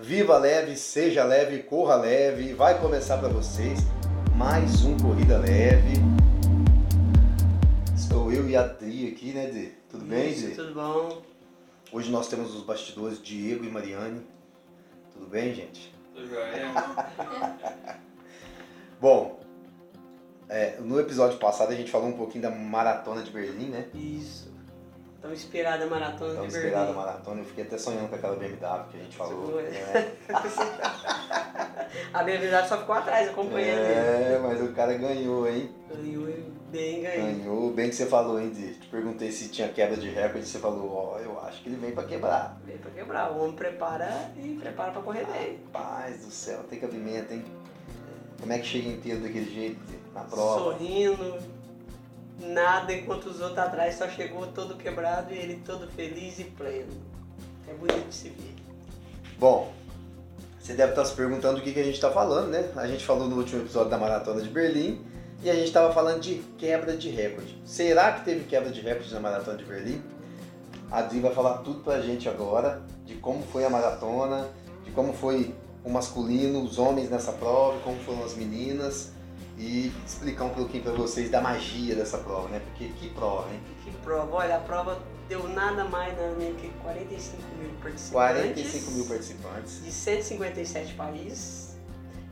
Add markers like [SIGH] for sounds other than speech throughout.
Viva leve, seja leve, corra leve. Vai começar para vocês mais um Corrida Leve. Estou eu e a Dri aqui, né, Dri? Tudo bem, Isso, Dri? Tudo bom? Hoje nós temos os bastidores Diego e Mariane. Tudo bem, gente? Tudo jóia? [LAUGHS] Bom, é, no episódio passado a gente falou um pouquinho da maratona de Berlim, né? Isso. Tão esperada a maratona Então, de esperada a Berlim. maratona. Eu fiquei até sonhando com aquela BMW que a gente falou. Né? [LAUGHS] a verdade só ficou atrás, acompanhando ele. É, mas o cara ganhou, hein? Ganhou e bem ganhou. Ganhou. Bem que você falou, hein, Di? Te perguntei se tinha quebra de recorde. Você falou, ó, eu acho que ele vem pra quebrar. Veio pra quebrar. O homem prepara e prepara pra correr bem. Paz do céu, tem cabimento, hein? Como é que chega inteiro daquele jeito? Na prova? Sorrindo, nada, enquanto os outros atrás só chegou todo quebrado e ele todo feliz e pleno. É bonito de se ver. Bom, você deve estar se perguntando o que, que a gente está falando, né? A gente falou no último episódio da Maratona de Berlim e a gente estava falando de quebra de recorde. Será que teve quebra de recorde na Maratona de Berlim? A Dri vai falar tudo pra gente agora, de como foi a maratona, de como foi o masculino, os homens nessa prova, como foram as meninas e explicar um pouquinho pra vocês da magia dessa prova, né? Porque que prova, hein? Que prova. Olha, a prova deu nada mais nada menos que 45 mil participantes. 45 mil participantes. de 157 países.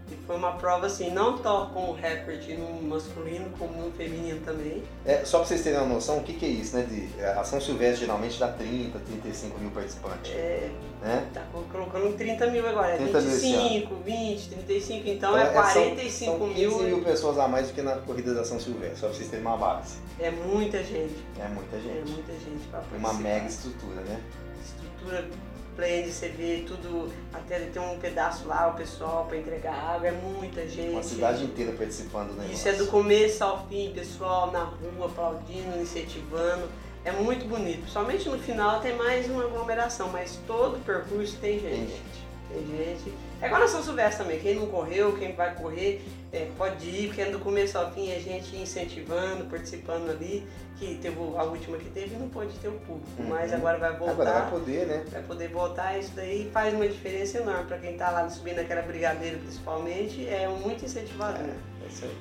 E foi uma prova assim, não só com o recorde no masculino, como no feminino também. É, só pra vocês terem uma noção, o que, que é isso, né? De, a São Silvestre geralmente dá 30, 35 mil participantes, É, né? tá co- colocando 30 mil agora, é 30 mil esse 25, 20, 35, então Então, é é- são- 45 São 15 mil. mil pessoas a mais do que na corrida da São Silvestre, só pra vocês terem uma base. É muita gente, É muita é gente. muita gente pra Foi uma mega estrutura, né? Estrutura plena, você vê tudo, até tem um pedaço lá, o pessoal pra entregar água, é muita gente. Uma cidade inteira participando do negócio. Isso é do começo ao fim, pessoal na rua aplaudindo, incentivando. É muito bonito. Somente no final tem mais uma aglomeração, mas todo o percurso tem Tem gente. gente. Tem gente. É igual na São Silvestre também. Quem não correu, quem vai correr, é, pode ir, porque é do começo ao fim é gente incentivando, participando ali. Que teve a última que teve não pôde ter o público, Uhum. mas agora vai voltar Agora vai poder, né? vai poder voltar, isso daí faz uma diferença enorme para quem tá lá subindo aquela brigadeira principalmente, é muito incentivador. É isso aí.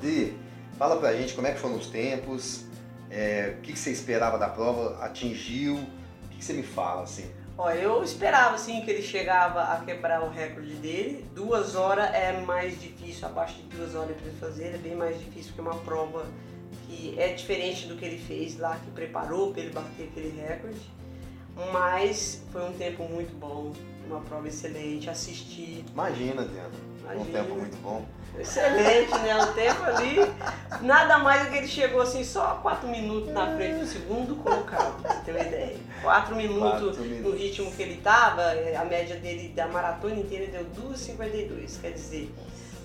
Di, fala pra gente como é que foram os tempos, é, o que, que você esperava da prova, atingiu, o que, que você me fala, assim? Ó, eu esperava assim que ele chegava a quebrar o recorde dele. Duas horas é mais difícil, abaixo de duas horas para fazer, é bem mais difícil que uma prova que é diferente do que ele fez lá, que preparou para ele bater aquele recorde. Mas foi um tempo muito bom, uma prova excelente, assisti. Imagina, Diana, um Imagina. tempo muito bom. Excelente, né? O tempo ali, nada mais do que ele chegou assim, só quatro minutos na frente do segundo colocado, pra você ter uma ideia. Quatro minutos Quatro no ritmo que ele tava, a média dele da maratona inteira deu 2,52, quer dizer,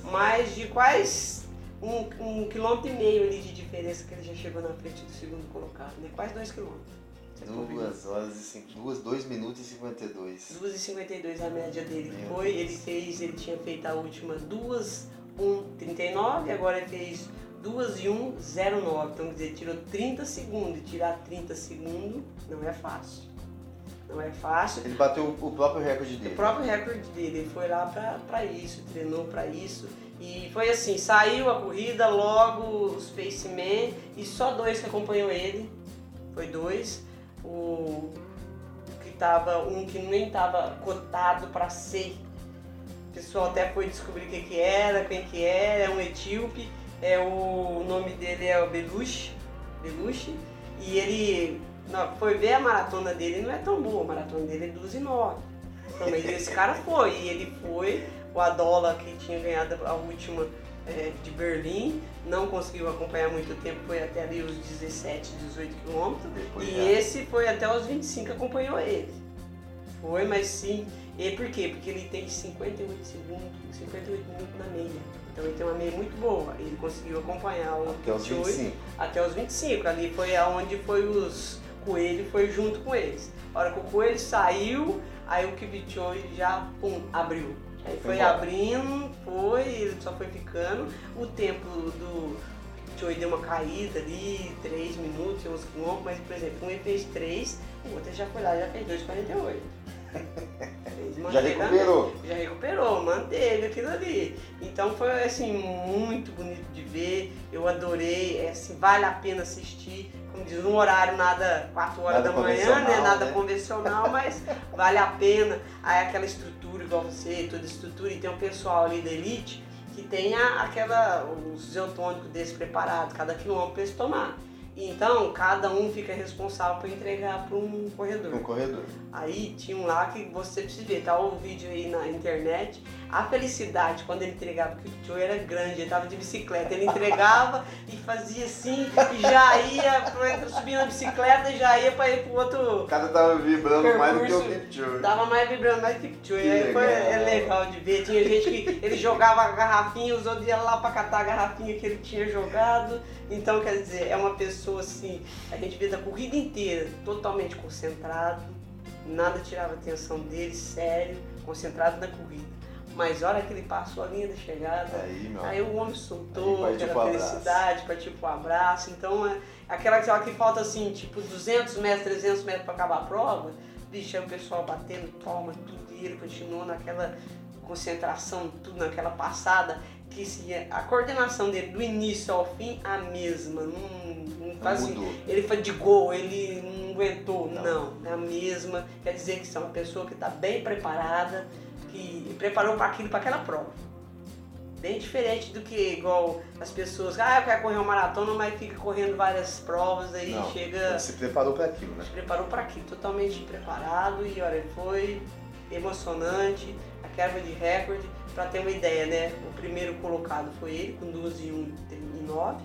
mais de quase um, um quilômetro e meio ali de diferença que ele já chegou na frente do segundo colocado, né? Quase dois quilômetros. Você pode ver. Duas horas e cinco, duas, dois minutos e 52. 2,52 a média dele Meu foi. Deus. Ele fez, ele tinha feito a última 2,139, agora ele fez 2,109. Então, quer dizer, tirou 30 segundos. E tirar 30 segundos não é fácil. Não é fácil. Ele bateu o próprio recorde dele. O próprio recorde dele, ele foi lá pra, pra isso, treinou pra isso. E foi assim, saiu a corrida, logo os Faceman e só dois que acompanhou ele. Foi dois. O que tava, um que nem tava cotado pra ser. O pessoal até foi descobrir o que, era, quem que era, é um etíope. É o, o nome dele é o Belushi. Belushi. E ele não, foi ver a maratona dele, não é tão boa, a maratona dele é 12 e 9. Não, mas esse cara foi, e ele foi, o Adola que tinha ganhado a última é, de Berlim, não conseguiu acompanhar muito tempo, foi até ali os 17, 18 quilômetros. E já. esse foi até os 25 acompanhou ele. Foi, mas sim. E por quê? Porque ele tem 58 segundos, 58 minutos na meia. Então ele tem uma meia muito boa. Ele conseguiu acompanhar o Até os Kipchoge 25. até os 25. Ali foi aonde foi os Coelho foi junto com eles. A hora que o Coelho saiu, aí o Kipchoge já pum, abriu. Aí Foi foi abrindo, foi, ele só foi ficando. O tempo do Kipchoge deu uma caída ali, 3 minutos, 11 quilômetros, mas por exemplo, um fez 3, o outro já foi lá, já fez 2,48. [LAUGHS] Fez Já recuperou. Já recuperou, manteve aquilo ali. Então foi assim, muito bonito de ver. Eu adorei, é, assim, vale a pena assistir. Como diz, um horário nada 4 horas Nada da manhã, né? Nada né? convencional, [LAUGHS] mas vale a pena. Aí aquela estrutura igual você, toda estrutura, e tem um pessoal ali da elite que tem a- aquela, os isotônicos desse preparado, cada quilômetro para eles tomar. Então, cada um fica responsável por entregar para um corredor. No corredor. Aí tinha um lá que você precisa ver, tá o vídeo aí na internet. A felicidade quando ele entregava o Kipchoge era grande, ele tava de bicicleta. Ele entregava e fazia assim, e já ia, subia na bicicleta e já ia para ir pro outro. O cara tava vibrando mais do que o Percurso. Kipchoge. Tava mais vibrando mais que Kipchoge. Que Aí foi é legal de ver. Tinha gente que ele jogava a garrafinha, os outros iam lá pra catar a garrafinha que ele tinha jogado. Então, quer dizer, é uma pessoa assim, a gente vê da corrida inteira totalmente concentrado, nada tirava a atenção dele, sério, concentrado na corrida. Mas a hora que ele passou a linha da chegada, Aí. Aí o homem soltou, Aí aquela felicidade, partiu pro abraço. Então, é aquela, que falta assim, tipo 200 metros, 300 metros para acabar a prova, bicho, aí o pessoal batendo palma, tudo, e ele continuou naquela concentração, tudo naquela passada, que se, a coordenação dele do início ao fim, a mesma. Não, faz assim, ele fadigou, ele não aguentou. Não. Não, é a mesma. Quer dizer que você é uma pessoa que está bem preparada, que preparou para aquilo, para aquela prova. Bem diferente do que igual as pessoas, ah, eu quero correr uma maratona, mas fica correndo várias provas, aí Não, chega. Se preparou para aquilo, né? Se preparou para aquilo, totalmente preparado e olha, foi emocionante, a quebra de recorde, para ter uma ideia, né? O primeiro colocado foi ele, com 12 e 1 e 9.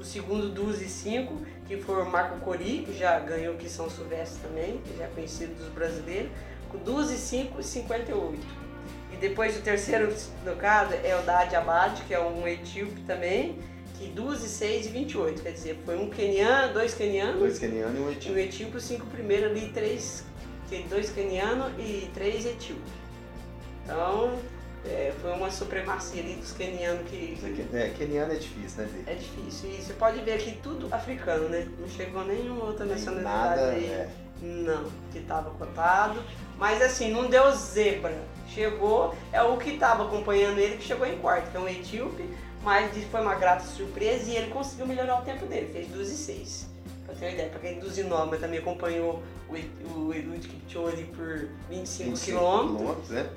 O segundo, 12 e 5, que foi o Marco Cori, que já ganhou aqui São Silvestre também, que já é conhecido dos brasileiros, 12 e 5 e 58. E depois o terceiro colocado é o Dad Abad, que é um etíope também, que 12 e 6 e 28. Quer dizer, foi um queniano, dois quenianos Dois kenianos e um e o etíope. etíope, cinco primeiros ali, três, dois quenianos e três etíopes. Então, é, foi uma supremacia ali dos quenianos que, É, keniano é difícil, né, Zé? é difícil. E você pode ver aqui tudo africano, né? Não chegou nenhuma outra nacionalidade Nada, aí. é. Não, que estava cotado. Mas assim, não deu zebra. Chegou, é o que estava acompanhando ele que chegou em quarto, que é um etíope, mas foi uma grata surpresa e ele conseguiu melhorar o tempo dele, fez 12 e 6. Pra ter uma ideia, pra quem 12 9, mas também acompanhou o, o Eliud Kipchoge por 25, 25 quilômetros. né?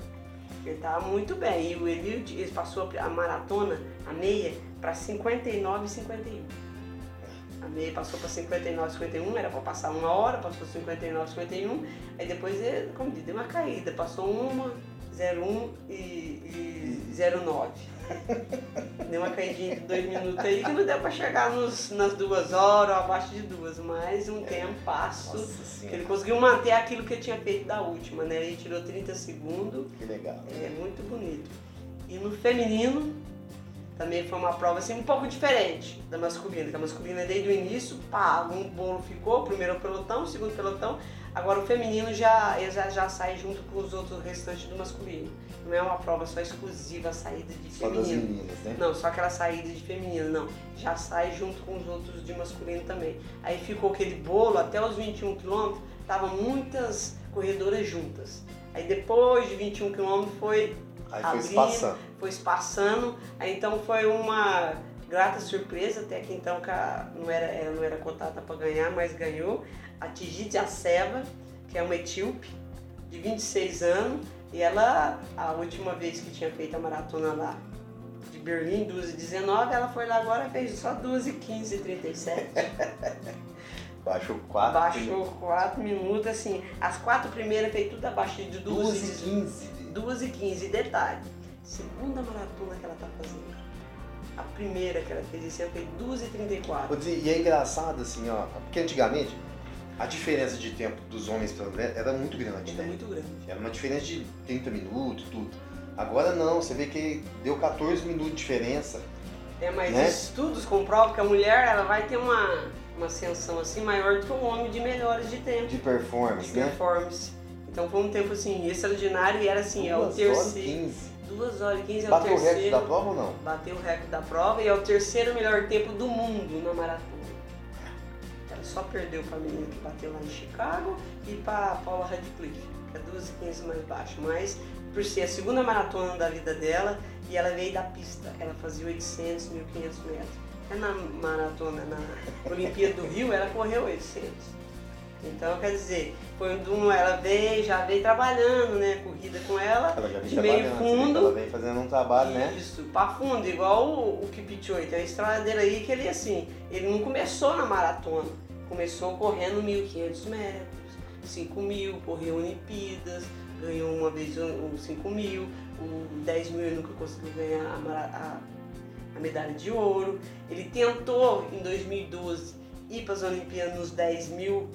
Ele tava muito bem. E o Eliud, ele passou a maratona, a meia, para 59 e 51. Meia passou para 59 e 51, era para passar uma hora, passou 59 e 51. Aí depois, ele, como diz, deu uma caída, passou uma, 01 e, e 09. [LAUGHS] Deu uma caidinha de dois minutos aí que não deu para chegar nos, nas duas horas ou abaixo de duas, mas um tempo passo. Que ele conseguiu manter aquilo que ele tinha feito da última, né? Ele tirou 30 segundos, que legal. é muito bonito. E no feminino, também foi uma prova assim um pouco diferente da masculina, que a masculina desde o início, pá, um bolo ficou, o primeiro pelotão, segundo pelotão, agora o feminino já, já, já sai junto com os outros restantes do masculino. Não é uma prova só exclusiva a saída de Só das feminino. meninas, né? Não, só aquela saída de feminino, não. Já sai junto com os outros de masculino também. Aí ficou aquele bolo, até os 21 quilômetros, estavam muitas corredoras juntas. Aí depois de 21 quilômetros foi, Aí foi espaçando. foi espaçando. Aí então foi uma grata surpresa, até que então que não era, ela não era cotada para ganhar, mas ganhou. A Tigit Aceva, que é uma etíope, de 26 anos, e ela, a última vez que tinha feito a maratona lá de Berlim, 12 19, ela foi lá agora e fez só 12 15 37. Baixou 4. Baixou 4 minutos, assim, as quatro primeiras fez tudo abaixo de 12 12 e 15. 2 e 15. Detalhe, segunda maratona que ela tá fazendo. A primeira que ela fez esse ano foi 2 e 34. Vou dizer, E é engraçado assim, ó, porque antigamente a diferença de tempo dos homens para mulheres era muito grande, Ainda né? muito grande. Era uma diferença de 30 minutos, tudo. Agora não, você vê que deu 14 minutos de diferença. É, mas Né? estudos comprovam que a mulher ela vai ter uma, uma ascensão assim maior do que o homem de melhores de tempo, De de performance, né? Então foi um tempo assim extraordinário e era assim, é o Duas horas e terceiro. 15. 2 horas e 15 é o Bateu o recorde terceiro. da prova ou não? Bateu o recorde da prova e é o terceiro melhor tempo do mundo na maratona. Ela só perdeu para a menina que bateu lá em Chicago e para Paula Radcliffe. que é 12 e 15 mais baixo. Mas por ser a segunda maratona da vida dela e ela veio da pista, ela fazia 800, 1500 metros. É na maratona, na Olimpíada do Rio, ela correu 800. Então, quer dizer, foi um, ela veio, já veio trabalhando, né? Corrida com ela, Ela já vem de meio que fundo. Ela vem fazendo um trabalho, né? Isso, pra fundo, igual o, o Kipchoge. Tem a história dele aí que ele, assim, ele não começou na maratona. Começou correndo 1.500 metros, 5.000, correu Olimpíadas, ganhou uma vez o um, 5.000, o 10 mil ele nunca conseguiu ganhar a, a- a medalha de ouro. Ele tentou, em 2012, ir para as Olimpíadas nos 10 mil.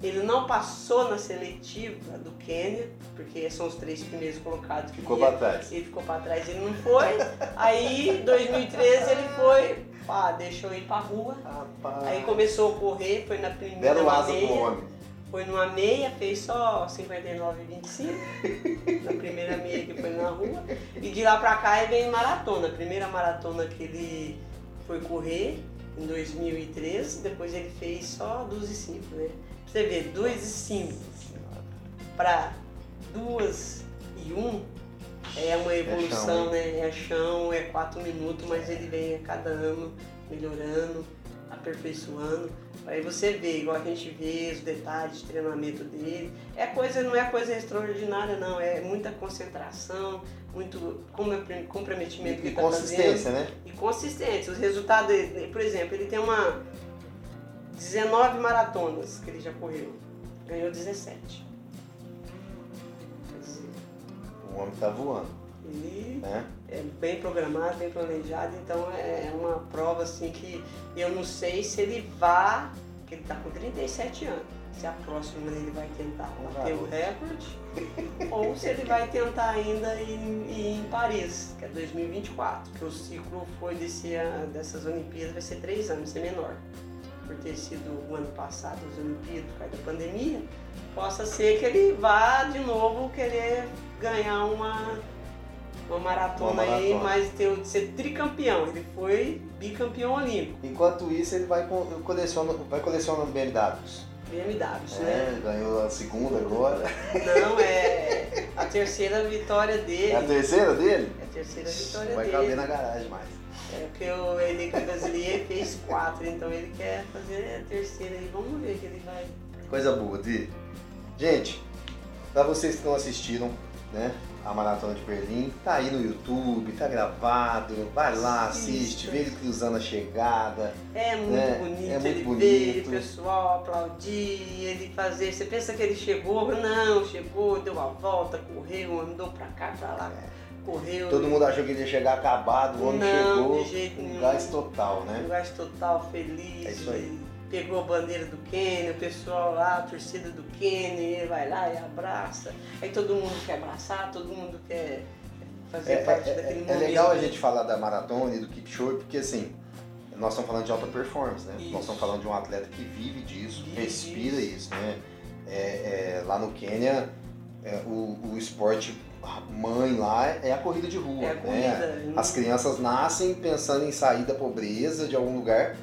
Ele não passou na seletiva do Quênia, porque são os três primeiros colocados que Ficou pra trás. ele ficou pra trás, ele não foi. Aí, 2013, ele foi, pá, deixou ir pra rua. Rapaz. Aí começou a correr, foi na primeira Belo asa pro meia. homem. Foi numa meia, fez só 59,25. na primeira meia que foi na rua. E de lá pra cá ele veio em maratona. A primeira maratona que ele foi correr em 2013, depois ele fez só 2 e 5, né? Você ver, 2 e 5 para 2 e 1 é uma evolução, chão, né? É chão, é 4 minutos, mas ele vem a cada ano melhorando, aperfeiçoando. Aí você vê, igual a gente vê os detalhes de treinamento dele. É coisa, não é coisa extraordinária, não. É muita concentração, muito comprometimento que E tá fazendo. consistência, né? E consistência. Os resultados, dele, por exemplo, ele tem uma 19 maratonas que ele já correu. Ganhou 17. Quer dizer, O homem tá voando, ele né? é bem programado, bem planejado, então é uma prova assim que eu não sei se ele vá, que ele tá com 37 anos, se a próxima ele vai tentar bater o recorde, ou se ele vai tentar ainda ir, ir em Paris, que é 2024, que o ciclo foi desse, ano- dessas Olimpíadas, vai ser três anos, vai ser menor. Por ter sido o ano passado as Olimpíadas, por causa da pandemia, possa ser que ele vá de novo querer ganhar uma, uma maratona, Uma aí, maratona. mas ter, ser tricampeão. Ele foi bicampeão olímpico, Enquanto isso, ele vai, co- colecionando, vai colecionando BMWs. BMWs, né? É, ganhou a segunda agora. Não, é a terceira vitória dele. É a terceira dele? É a terceira vitória vai dele. caber na garagem mais. É porque o ele brasileiro fez quatro, então ele quer fazer a terceira aí. Vamos ver que ele vai. Coisa boa, Di. Gente, pra vocês que não assistiram, né? A Maratona de Berlim, tá aí no YouTube, tá gravado, vai lá, assiste, Assista. vê ele cruzando a chegada. É muito É, bonito, é muito ele bonito. ver o pessoal aplaudir, ele fazer. Você pensa que ele chegou? Não, chegou, deu a volta, correu, andou pra cá, pra lá, correu. Todo mundo achou que ele ia chegar acabado, o homem chegou de jeito nenhum. gás total, né? Um gás total feliz. É isso aí. Pegou a bandeira do Quênia, o pessoal lá, a torcida do Quênia, vai lá e abraça. Aí todo mundo quer abraçar, todo mundo quer fazer É, parte é- daquele é- momento. é legal a gente falar da maratona e do Kipchoge, porque assim, nós estamos falando de alta performance, né? Isso. Nós estamos falando de um atleta que vive disso, Vive respira disso. isso, né? É, é, lá no Quênia, é, o, o esporte mãe lá é a corrida de rua, É a né? corrida. As crianças nascem pensando em sair da pobreza de algum lugar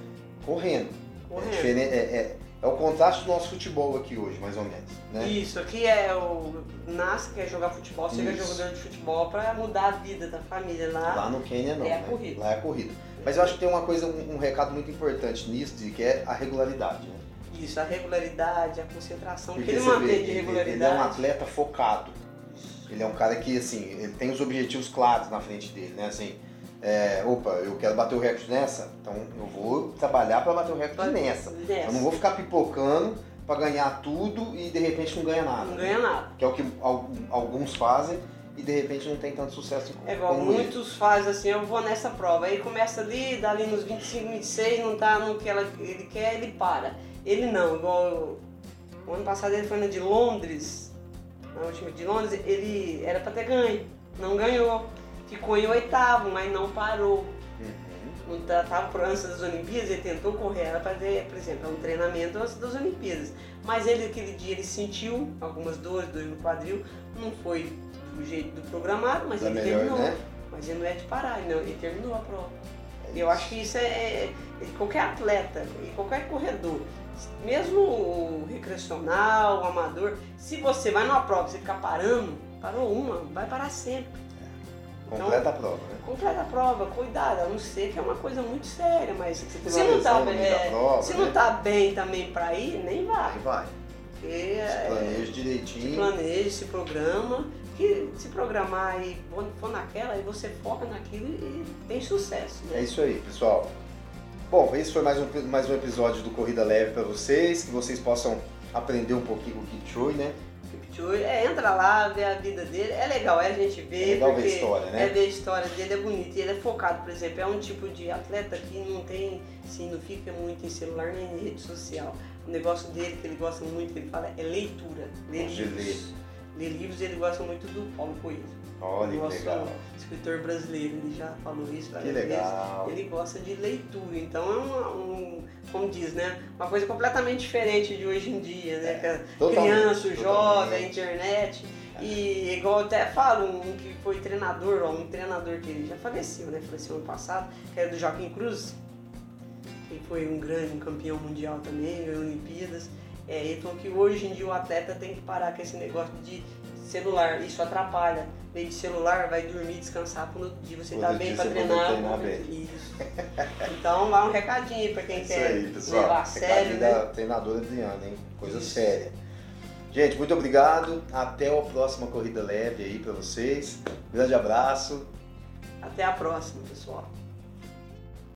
correndo. É, correndo. diferente- é- é- é o contraste do nosso futebol aqui hoje, mais ou menos. Né? Isso, aqui é o. Nasce, quer jogar futebol, chega Isso. jogador de futebol pra mudar a vida da família lá. Lá no Quênia não. É a né? corrida. Lá é a corrida. Mas eu acho que tem uma coisa, um, um recado muito importante nisso, de que é a regularidade. Né? Isso, a regularidade, a concentração, Porque que ele mantém de ele, ele regularidade. é um atleta focado. Ele é um cara que, assim, ele tem os objetivos claros na frente dele, né? Assim, é, opa, eu quero bater o recorde nessa, então eu vou trabalhar para bater o recorde nessa. Eu não vou ficar pipocando para ganhar tudo e de repente não ganha nada. Não ganha nada. Que é o que al- alguns fazem e de repente não tem tanto sucesso É igual como ele. muitos fazem assim, eu vou nessa prova. Aí começa ali, dá ali nos 25, 26, não tá no que ela, ele quer, ele para. Ele não, igual eu- o ano passado ele foi na de Londres, na última de Londres, ele era pra ter ganho, não ganhou. Ficou em oitavo, mas não parou. Uhum. Não tá- tava por antes das Olimpíadas, ele tentou correr, era pra ter, por exemplo, é um treinamento antes das Olimpíadas. Mas ele, aquele dia, ele sentiu algumas dores, dores no quadril, não foi do jeito do programado, mas Da ele melhor, terminou. né? Mas ele não é de parar, ele, não, ele terminou a prova. É eu acho que isso é, é- é- qualquer atleta qualquer corredor mesmo o recreacional, o amador, se você vai numa prova e você ficar parando, parou uma, vai parar sempre. Completa então, a prova, né? Completa a prova, cuidado, a não ser que é uma coisa muito séria, mas se não, tá bem, é, prova, se né? não tá bem também pra ir, nem vai. Nem vai. Porque, se é, planeja direitinho. Se planeja, se programa, que se programar e for naquela, aí você foca naquilo e tem sucesso. Né? É isso aí, pessoal. Bom, esse foi mais um, mais um episódio do Corrida Leve para vocês, que vocês possam aprender um pouquinho com o Kipchoge, né? Kipchoge, é, entra lá, vê a vida dele, é legal, é a gente ver, é legal ver a história, né? É ver a história dele, é bonito, e ele é focado, por exemplo, é um tipo de atleta que não tem, assim, não fica muito em celular nem em rede social. O negócio dele, que ele gosta muito, que ele fala, é leitura, ler livros. Ler livros, ele gosta muito do Paulo Coelho. Olha nosso que legal. escritor brasileiro, ele já falou isso várias que legal. vezes. Ele gosta de leitura, então é um, um, como diz, né? Uma coisa completamente diferente de hoje em dia, né? É, criança, jovem, internet. É. E igual eu até falo, um que foi treinador, ó, um treinador que ele já faleceu, né? Faleceu ano passado, que era do Joaquim Cruz, que foi um grande campeão mundial também, ganhou Olimpíadas. É, ele falou que hoje em dia o atleta tem que parar com esse negócio de celular, isso atrapalha. Meio de celular, vai dormir, descansar quando dia você tá bem para treinar. treinar bem. Isso. Então lá um recadinho aí para quem isso quer aí, pessoal. levar a sério, né? da treinadora Adriana, hein? Coisa isso. séria. Gente, muito obrigado. Até a próxima corrida leve aí para vocês. Grande abraço. Até a próxima, pessoal.